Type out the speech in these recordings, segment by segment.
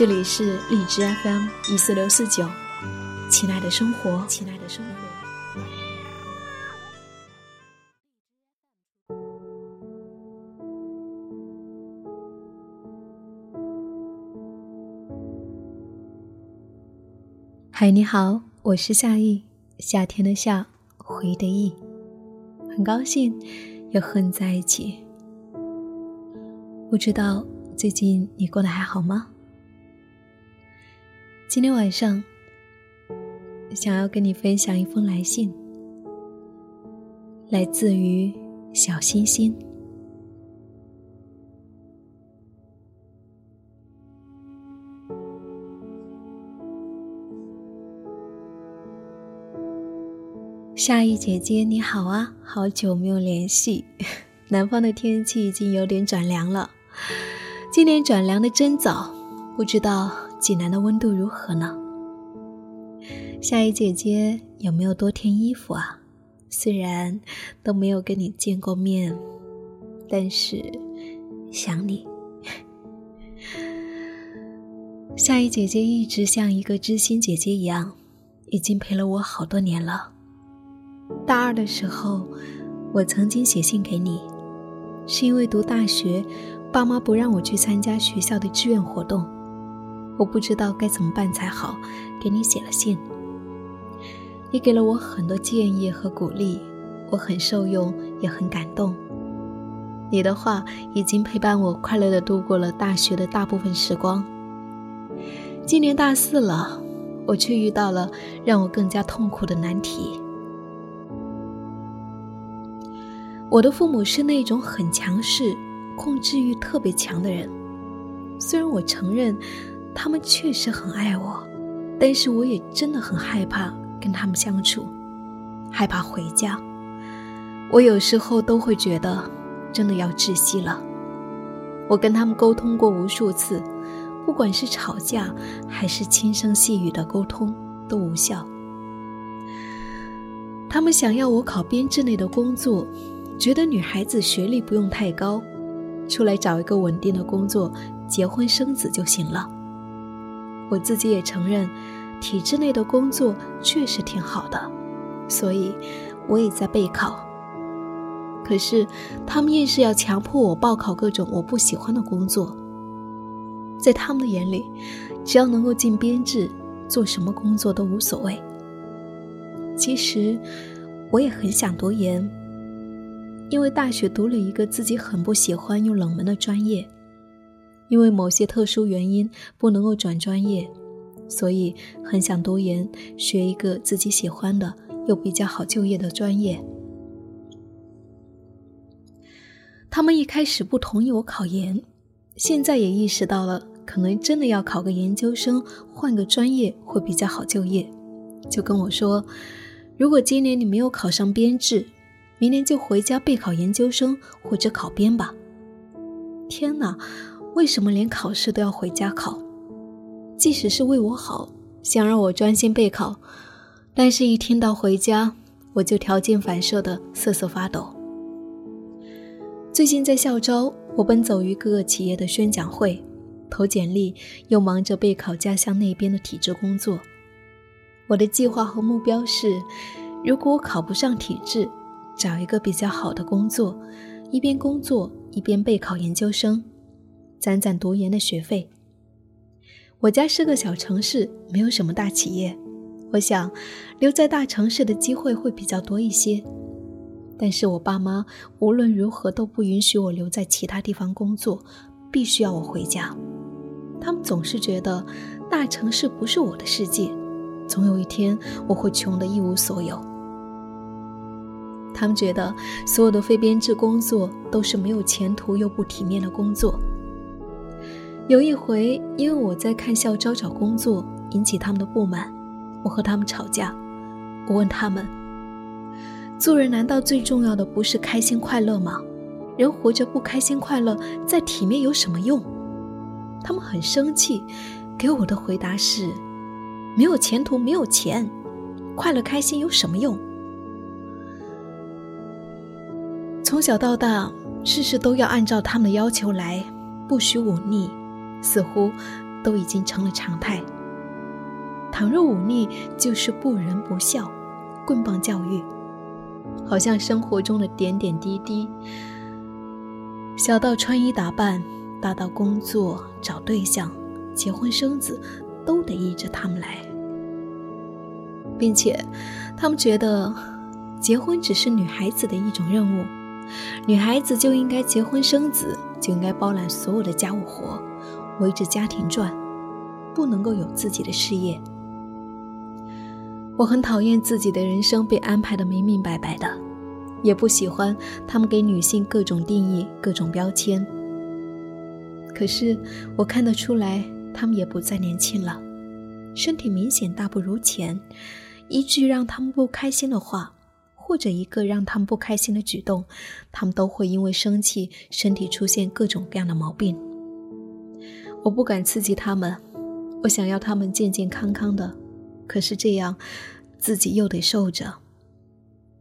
这里是荔枝 FM 一四六四九，亲爱的生活，亲爱的生活。嗨，你好，我是夏意，夏天的夏，回的意，很高兴又和你在一起。不知道最近你过得还好吗？今天晚上，想要跟你分享一封来信，来自于小星星。夏意姐姐你好啊，好久没有联系。南方的天气已经有点转凉了，今年转凉的真早，不知道。济南的温度如何呢？夏雨姐姐有没有多添衣服啊？虽然都没有跟你见过面，但是想你。夏雨姐姐一直像一个知心姐姐一样，已经陪了我好多年了。大二的时候，我曾经写信给你，是因为读大学，爸妈不让我去参加学校的志愿活动。我不知道该怎么办才好，给你写了信。你给了我很多建议和鼓励，我很受用，也很感动。你的话已经陪伴我快乐的度过了大学的大部分时光。今年大四了，我却遇到了让我更加痛苦的难题。我的父母是那种很强势、控制欲特别强的人，虽然我承认。他们确实很爱我，但是我也真的很害怕跟他们相处，害怕回家。我有时候都会觉得，真的要窒息了。我跟他们沟通过无数次，不管是吵架还是轻声细语的沟通，都无效。他们想要我考编制内的工作，觉得女孩子学历不用太高，出来找一个稳定的工作，结婚生子就行了。我自己也承认，体制内的工作确实挺好的，所以我也在备考。可是他们硬是要强迫我报考各种我不喜欢的工作，在他们的眼里，只要能够进编制，做什么工作都无所谓。其实我也很想读研，因为大学读了一个自己很不喜欢又冷门的专业。因为某些特殊原因不能够转专业，所以很想读研，学一个自己喜欢的又比较好就业的专业。他们一开始不同意我考研，现在也意识到了可能真的要考个研究生，换个专业会比较好就业，就跟我说：“如果今年你没有考上编制，明年就回家备考研究生或者考编吧。”天哪！为什么连考试都要回家考？即使是为我好，想让我专心备考，但是一听到回家，我就条件反射的瑟瑟发抖。最近在校招，我奔走于各个企业的宣讲会，投简历，又忙着备考家乡那边的体制工作。我的计划和目标是，如果我考不上体制，找一个比较好的工作，一边工作一边备考研究生。攒攒读研的学费。我家是个小城市，没有什么大企业，我想留在大城市的机会会比较多一些。但是我爸妈无论如何都不允许我留在其他地方工作，必须要我回家。他们总是觉得大城市不是我的世界，总有一天我会穷得一无所有。他们觉得所有的非编制工作都是没有前途又不体面的工作。有一回，因为我在看校招找工作，引起他们的不满，我和他们吵架。我问他们：做人难道最重要的不是开心快乐吗？人活着不开心快乐，再体面有什么用？他们很生气，给我的回答是：没有前途，没有钱，快乐开心有什么用？从小到大，事事都要按照他们的要求来，不许忤逆。似乎都已经成了常态。倘若忤逆，就是不仁不孝，棍棒教育，好像生活中的点点滴滴，小到穿衣打扮，大到工作找对象、结婚生子，都得依着他们来，并且他们觉得结婚只是女孩子的一种任务，女孩子就应该结婚生子，就应该包揽所有的家务活。围着家庭转，不能够有自己的事业。我很讨厌自己的人生被安排的明明白白的，也不喜欢他们给女性各种定义、各种标签。可是我看得出来，他们也不再年轻了，身体明显大不如前。一句让他们不开心的话，或者一个让他们不开心的举动，他们都会因为生气，身体出现各种各样的毛病。我不敢刺激他们，我想要他们健健康康的，可是这样，自己又得受着，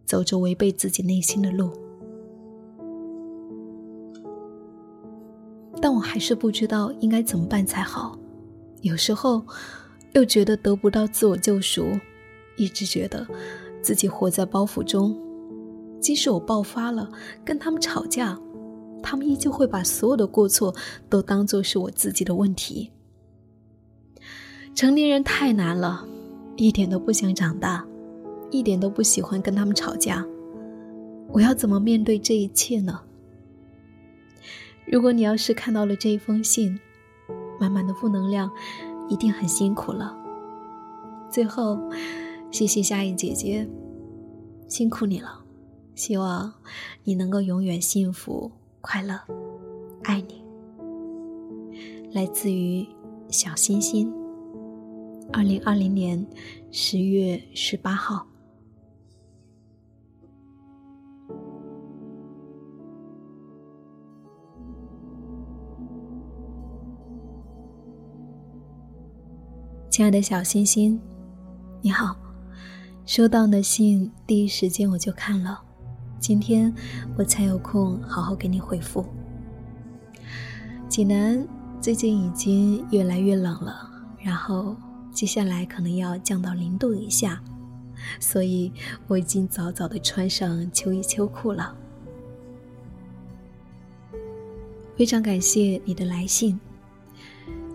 走着违背自己内心的路。但我还是不知道应该怎么办才好。有时候，又觉得得不到自我救赎，一直觉得自己活在包袱中。即使我爆发了，跟他们吵架。他们依旧会把所有的过错都当做是我自己的问题。成年人太难了，一点都不想长大，一点都不喜欢跟他们吵架。我要怎么面对这一切呢？如果你要是看到了这一封信，满满的负能量，一定很辛苦了。最后，谢谢夏意姐姐，辛苦你了，希望你能够永远幸福。快乐，爱你。来自于小星星，二零二零年十月十八号。亲爱的小星星，你好，收到的信，第一时间我就看了。今天我才有空好好给你回复。济南最近已经越来越冷了，然后接下来可能要降到零度以下，所以我已经早早的穿上秋衣秋裤了。非常感谢你的来信。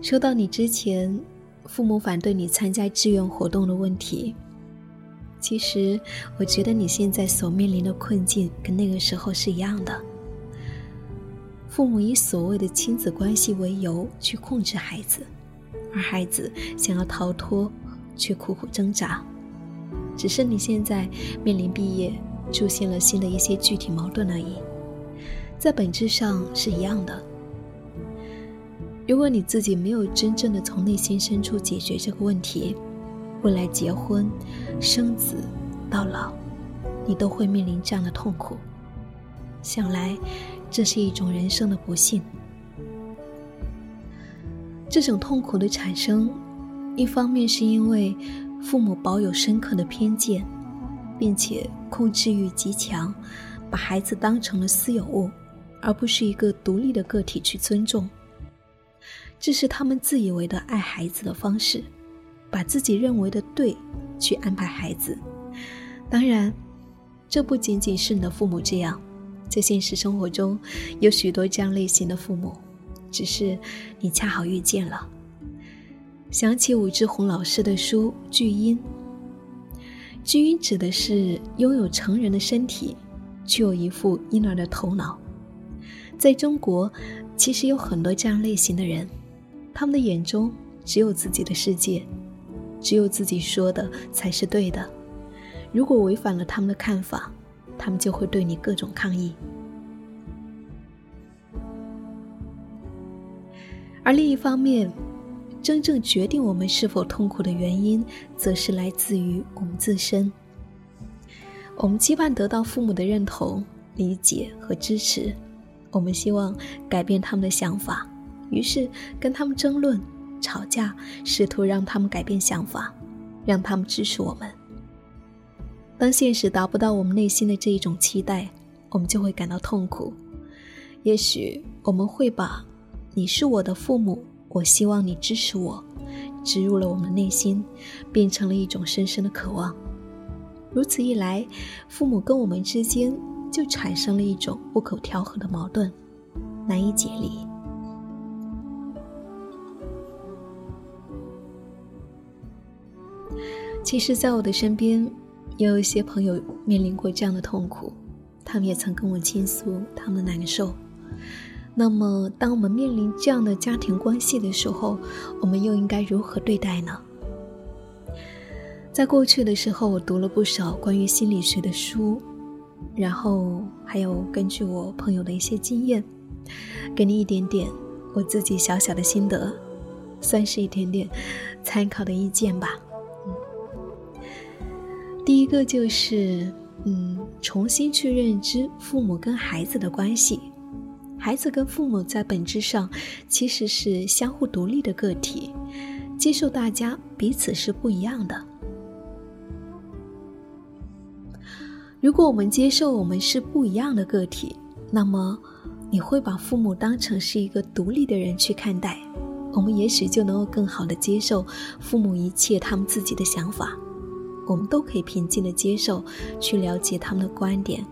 收到你之前父母反对你参加志愿活动的问题。其实，我觉得你现在所面临的困境跟那个时候是一样的。父母以所谓的亲子关系为由去控制孩子，而孩子想要逃脱，却苦苦挣扎。只是你现在面临毕业，出现了新的一些具体矛盾而已，在本质上是一样的。如果你自己没有真正的从内心深处解决这个问题，未来结婚、生子到老，你都会面临这样的痛苦。想来，这是一种人生的不幸。这种痛苦的产生，一方面是因为父母保有深刻的偏见，并且控制欲极强，把孩子当成了私有物，而不是一个独立的个体去尊重。这是他们自以为的爱孩子的方式。把自己认为的对去安排孩子，当然，这不仅仅是你的父母这样，在现实生活中有许多这样类型的父母，只是你恰好遇见了。想起武志红老师的书《巨婴》，巨婴指的是拥有成人的身体，却有一副婴儿的头脑。在中国，其实有很多这样类型的人，他们的眼中只有自己的世界。只有自己说的才是对的，如果违反了他们的看法，他们就会对你各种抗议。而另一方面，真正决定我们是否痛苦的原因，则是来自于我们自身。我们期盼得到父母的认同、理解和支持，我们希望改变他们的想法，于是跟他们争论、吵架，试图让他们改变想法，让他们支持我们。当现实达不到我们内心的这一种期待，我们就会感到痛苦。也许我们会把“你是我的父母，我希望你支持我”植入了我们内心，变成了一种深深的渴望。如此一来，父母跟我们之间就产生了一种不可调和的矛盾，难以解离。其实，在我的身边，也有一些朋友面临过这样的痛苦，他们也曾跟我倾诉他们的难受。那么，当我们面临这样的家庭关系的时候，我们又应该如何对待呢？在过去的时候，我读了不少关于心理学的书，然后还有根据我朋友的一些经验，给你一点点我自己小小的心得，算是一点点参考的意见吧。第一个就是，嗯，重新去认知父母跟孩子的关系。孩子跟父母在本质上其实是相互独立的个体，接受大家彼此是不一样的。如果我们接受我们是不一样的个体，那么你会把父母当成是一个独立的人去看待，我们也许就能够更好的接受父母一切他们自己的想法，我们都可以平静的接受，去了解他们的观点。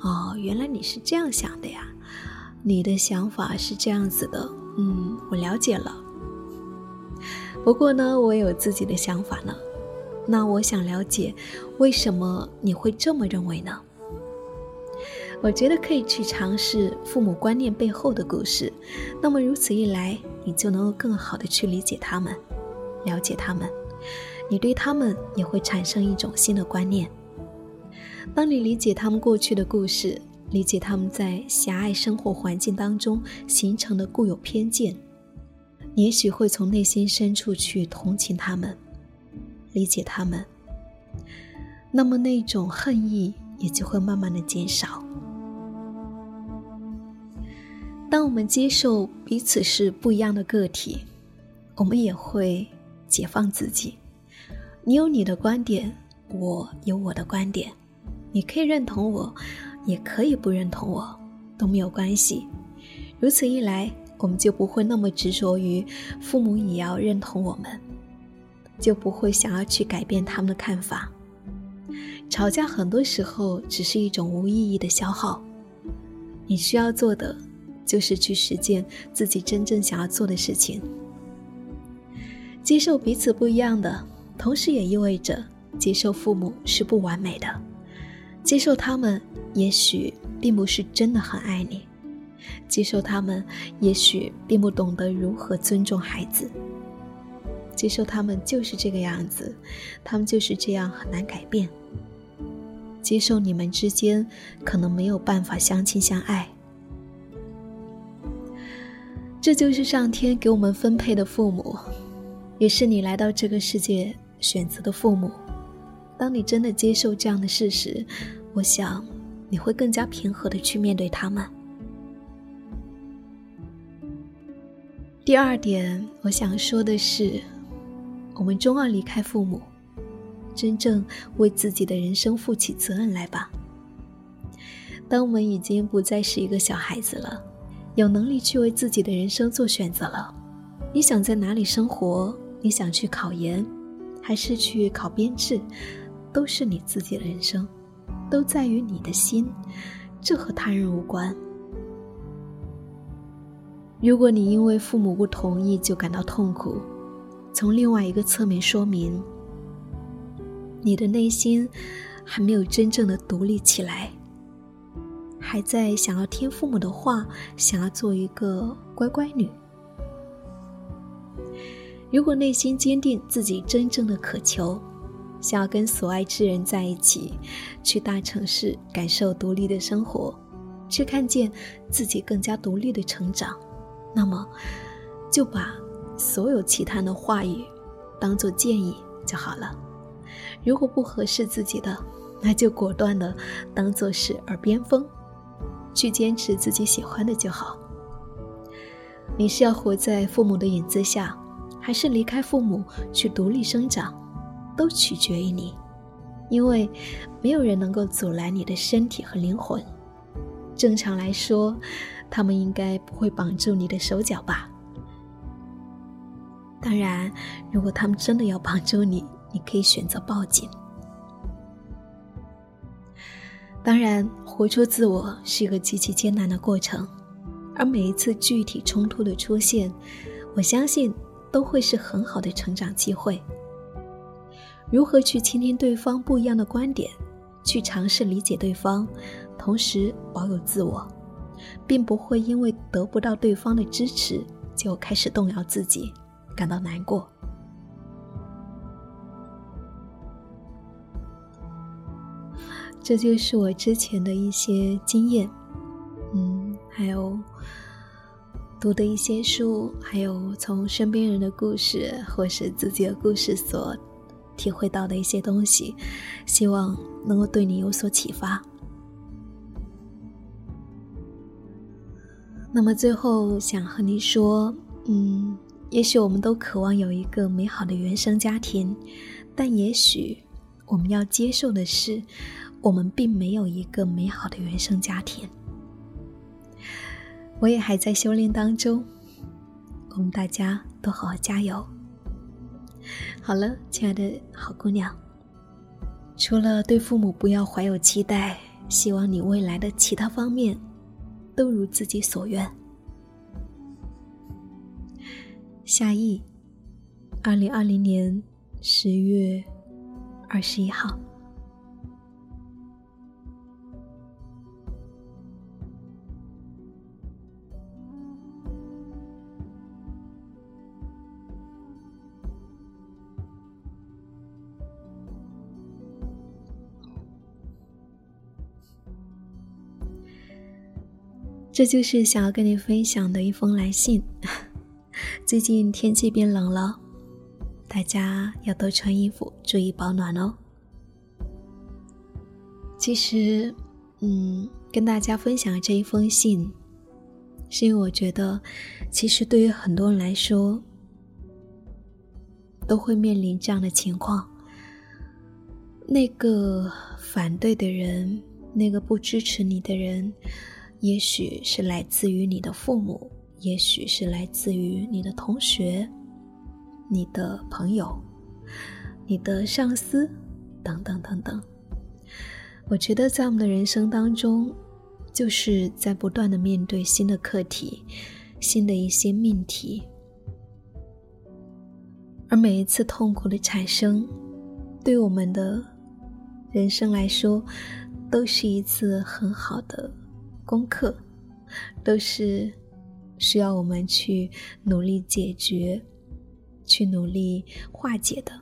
哦，原来你是这样想的呀。你的想法是这样子的，嗯，我了解了。不过呢，我也有自己的想法呢。那我想了解，为什么你会这么认为呢？我觉得可以去尝试父母观念背后的故事。那么如此一来，你就能够更好的去理解他们，了解他们，你对他们也会产生一种新的观念。当你理解他们过去的故事。理解他们在狭隘生活环境当中形成的固有偏见，也许会从内心深处去同情他们，理解他们。那么那种恨意也就会慢慢的减少。当我们接受彼此是不一样的个体，我们也会解放自己。你有你的观点，我有我的观点，你可以认同我。也可以不认同我，都没有关系。如此一来，我们就不会那么执着于父母也要认同我们，就不会想要去改变他们的看法。吵架很多时候只是一种无意义的消耗。你需要做的就是去实践自己真正想要做的事情。接受彼此不一样的，同时也意味着接受父母是不完美的，接受他们。也许并不是真的很爱你，接受他们，也许并不懂得如何尊重孩子。接受他们就是这个样子，他们就是这样很难改变。接受你们之间可能没有办法相亲相爱，这就是上天给我们分配的父母，也是你来到这个世界选择的父母。当你真的接受这样的事实，我想。你会更加平和的去面对他们。第二点，我想说的是，我们终要离开父母，真正为自己的人生负起责任来吧。当我们已经不再是一个小孩子了，有能力去为自己的人生做选择了。你想在哪里生活？你想去考研，还是去考编制，都是你自己的人生。都在于你的心，这和他人无关。如果你因为父母不同意就感到痛苦，从另外一个侧面说明，你的内心还没有真正的独立起来，还在想要听父母的话，想要做一个乖乖女。如果内心坚定自己真正的渴求。想要跟所爱之人在一起，去大城市感受独立的生活，去看见自己更加独立的成长，那么，就把所有其他的话语当做建议就好了。如果不合适自己的，那就果断的当做是耳边风，去坚持自己喜欢的就好。你是要活在父母的影子下，还是离开父母去独立生长，都取决于你。因为没有人能够阻拦你的身体和灵魂。正常来说，他们应该不会绑住你的手脚吧？当然，如果他们真的要绑住你，你可以选择报警。当然，活出自我是一个极其艰难的过程，而每一次具体冲突的出现，我相信都会是很好的成长机会。如何去倾听对方不一样的观点，去尝试理解对方，同时保有自我，并不会因为得不到对方的支持就开始动摇自己，感到难过。这就是我之前的一些经验，读的一些书，还有从身边人的故事或是自己的故事所。体会到的一些东西，希望能够对你有所启发。那么最后想和你说，嗯，也许我们都渴望有一个美好的原生家庭，但也许我们要接受的是，我们并没有一个美好的原生家庭。我也还在修炼当中，我们大家都好好加油。好了，亲爱的好姑娘，除了对父母不要怀有期待，希望你未来的其他方面都如自己所愿。夏意，二零二零年十月二十一号。这就是想要跟你分享的一封来信。最近天气变冷了，大家要多穿衣服，注意保暖哦。其实，嗯，跟大家分享这一封信，是因为我觉得，其实对于很多人来说，都会面临这样的情况：那个反对的人，那个不支持你的人。也许是来自于你的父母，也许是来自于你的同学、你的朋友、你的上司，等等等等。我觉得在我们的人生当中，就是在不断的面对新的课题、新的一些命题，而每一次痛苦的产生，对我们的人生来说，都是一次很好的。功课都是需要我们去努力解决、去努力化解的。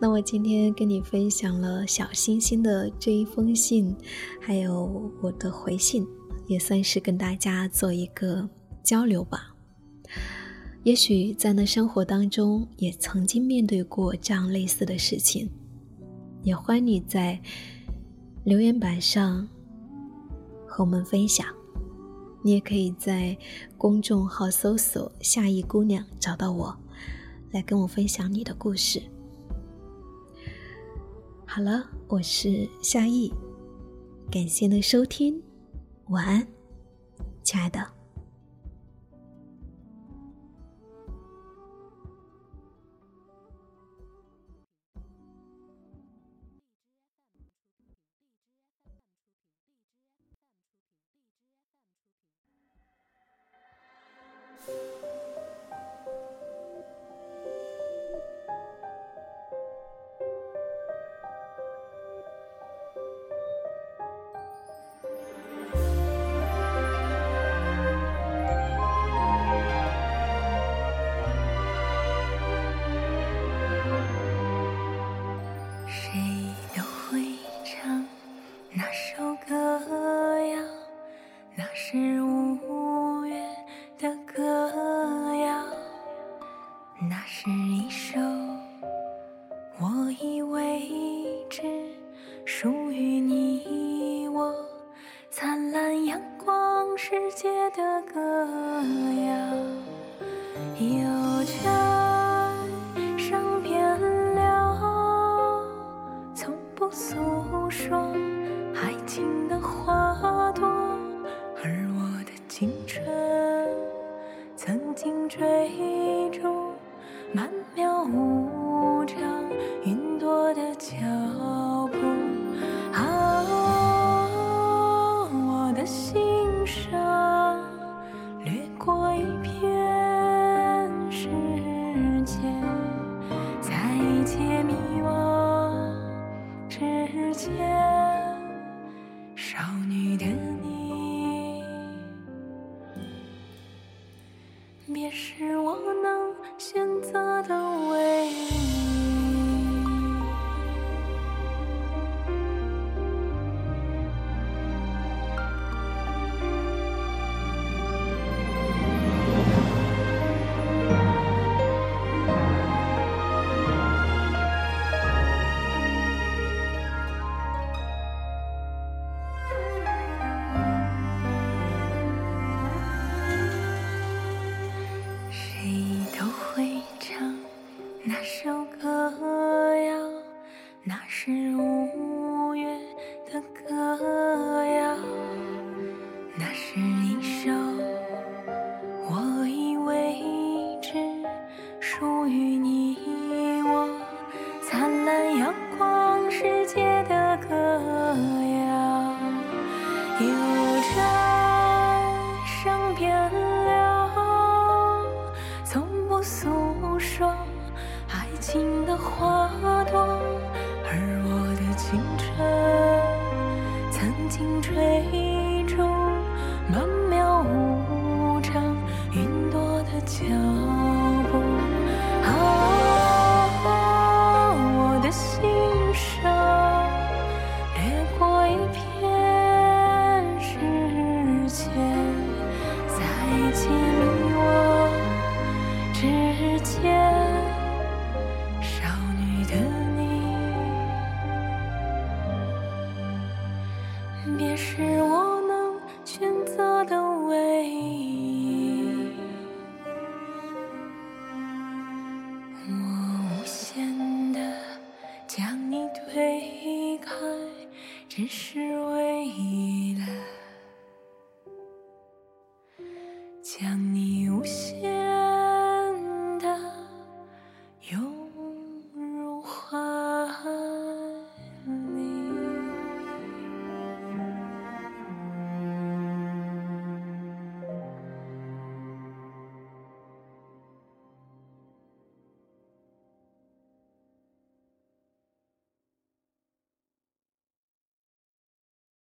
那我今天跟你分享了小星星的这一封信，还有我的回信，也算是跟大家做一个交流吧。也许在那生活当中也曾经面对过这样类似的事情，也欢迎你在留言板上。和我们分享，你也可以在公众号搜索“夏意姑娘”找到我，来跟我分享你的故事。好了，我是夏意，感谢的收听，晚安，亲爱的。曾经追